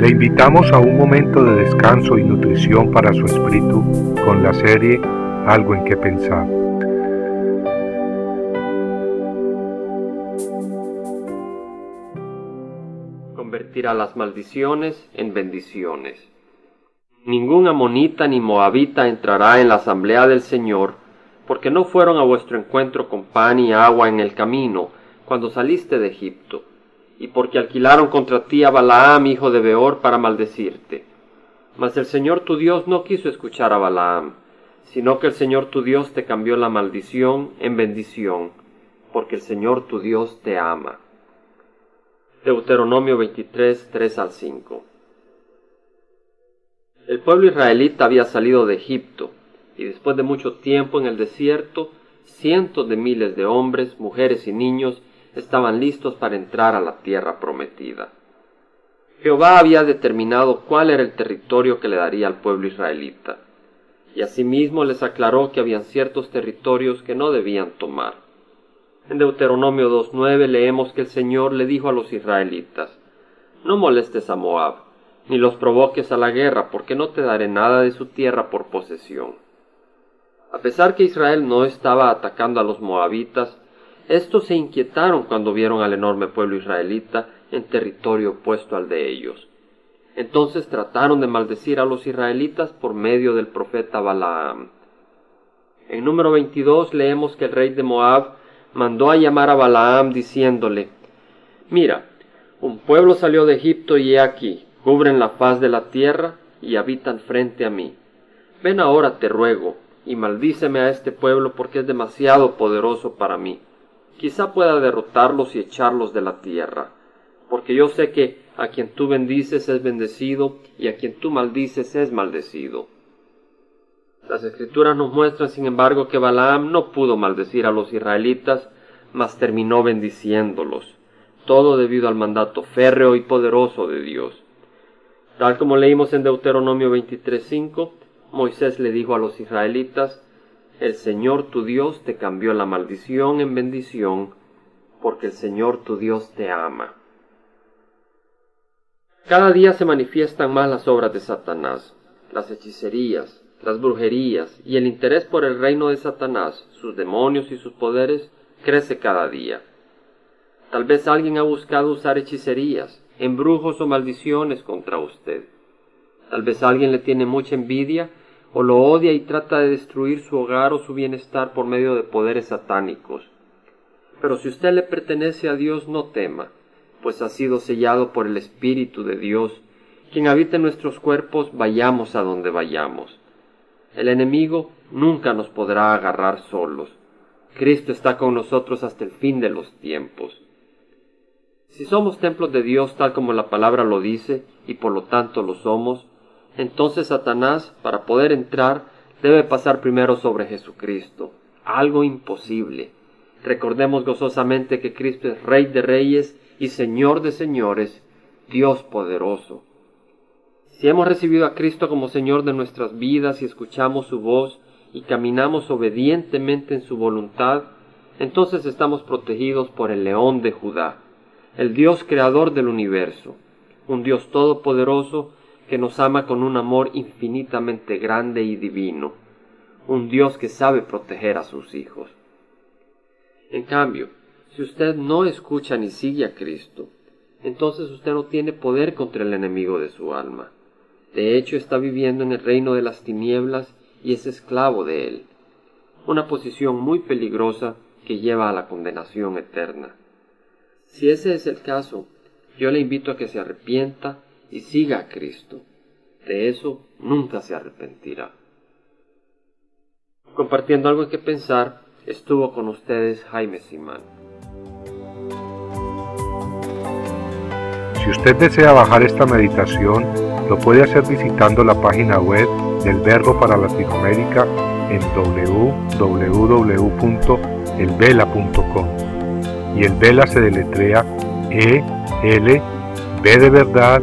Le invitamos a un momento de descanso y nutrición para su espíritu con la serie Algo en que pensar. Convertirá las maldiciones en bendiciones. Ningún amonita ni moabita entrará en la asamblea del Señor, porque no fueron a vuestro encuentro con pan y agua en el camino, cuando saliste de Egipto, y porque alquilaron contra ti a Balaam, hijo de Beor, para maldecirte. Mas el Señor tu Dios no quiso escuchar a Balaam, sino que el Señor tu Dios te cambió la maldición en bendición, porque el Señor tu Dios te ama. Deuteronomio 23, 3 al 5. El pueblo israelita había salido de Egipto, y después de mucho tiempo en el desierto, cientos de miles de hombres, mujeres y niños estaban listos para entrar a la tierra prometida. Jehová había determinado cuál era el territorio que le daría al pueblo israelita, y asimismo les aclaró que habían ciertos territorios que no debían tomar. En Deuteronomio 2.9 leemos que el Señor le dijo a los israelitas, No molestes a Moab, ni los provoques a la guerra, porque no te daré nada de su tierra por posesión. A pesar que Israel no estaba atacando a los moabitas, estos se inquietaron cuando vieron al enorme pueblo israelita en territorio opuesto al de ellos. Entonces trataron de maldecir a los israelitas por medio del profeta Balaam. En número 22 leemos que el rey de Moab mandó a llamar a Balaam diciéndole, Mira, un pueblo salió de Egipto y he aquí, cubren la faz de la tierra y habitan frente a mí. Ven ahora, te ruego, y maldíceme a este pueblo porque es demasiado poderoso para mí. Quizá pueda derrotarlos y echarlos de la tierra, porque yo sé que a quien tú bendices es bendecido y a quien tú maldices es maldecido. Las escrituras nos muestran, sin embargo, que Balaam no pudo maldecir a los israelitas, mas terminó bendiciéndolos, todo debido al mandato férreo y poderoso de Dios. Tal como leímos en Deuteronomio 23:5, Moisés le dijo a los israelitas, El Señor tu Dios te cambió la maldición en bendición, porque el Señor tu Dios te ama. Cada día se manifiestan más las obras de Satanás, las hechicerías, las brujerías y el interés por el reino de Satanás, sus demonios y sus poderes, crece cada día. Tal vez alguien ha buscado usar hechicerías, embrujos o maldiciones contra usted. Tal vez alguien le tiene mucha envidia o lo odia y trata de destruir su hogar o su bienestar por medio de poderes satánicos. Pero si usted le pertenece a Dios, no tema, pues ha sido sellado por el Espíritu de Dios, quien habita en nuestros cuerpos, vayamos a donde vayamos. El enemigo nunca nos podrá agarrar solos. Cristo está con nosotros hasta el fin de los tiempos. Si somos templos de Dios tal como la palabra lo dice, y por lo tanto lo somos, entonces Satanás, para poder entrar, debe pasar primero sobre Jesucristo, algo imposible. Recordemos gozosamente que Cristo es Rey de Reyes y Señor de Señores, Dios poderoso. Si hemos recibido a Cristo como Señor de nuestras vidas y escuchamos su voz y caminamos obedientemente en su voluntad, entonces estamos protegidos por el león de Judá el Dios creador del universo, un Dios todopoderoso que nos ama con un amor infinitamente grande y divino, un Dios que sabe proteger a sus hijos. En cambio, si usted no escucha ni sigue a Cristo, entonces usted no tiene poder contra el enemigo de su alma. De hecho, está viviendo en el reino de las tinieblas y es esclavo de él, una posición muy peligrosa que lleva a la condenación eterna. Si ese es el caso, yo le invito a que se arrepienta y siga a Cristo. De eso nunca se arrepentirá. Compartiendo algo en que pensar, estuvo con ustedes Jaime Simán. Si usted desea bajar esta meditación, lo puede hacer visitando la página web del Verbo para Latinoamérica en www.elvela.com y el Vela se deletrea E L B de verdad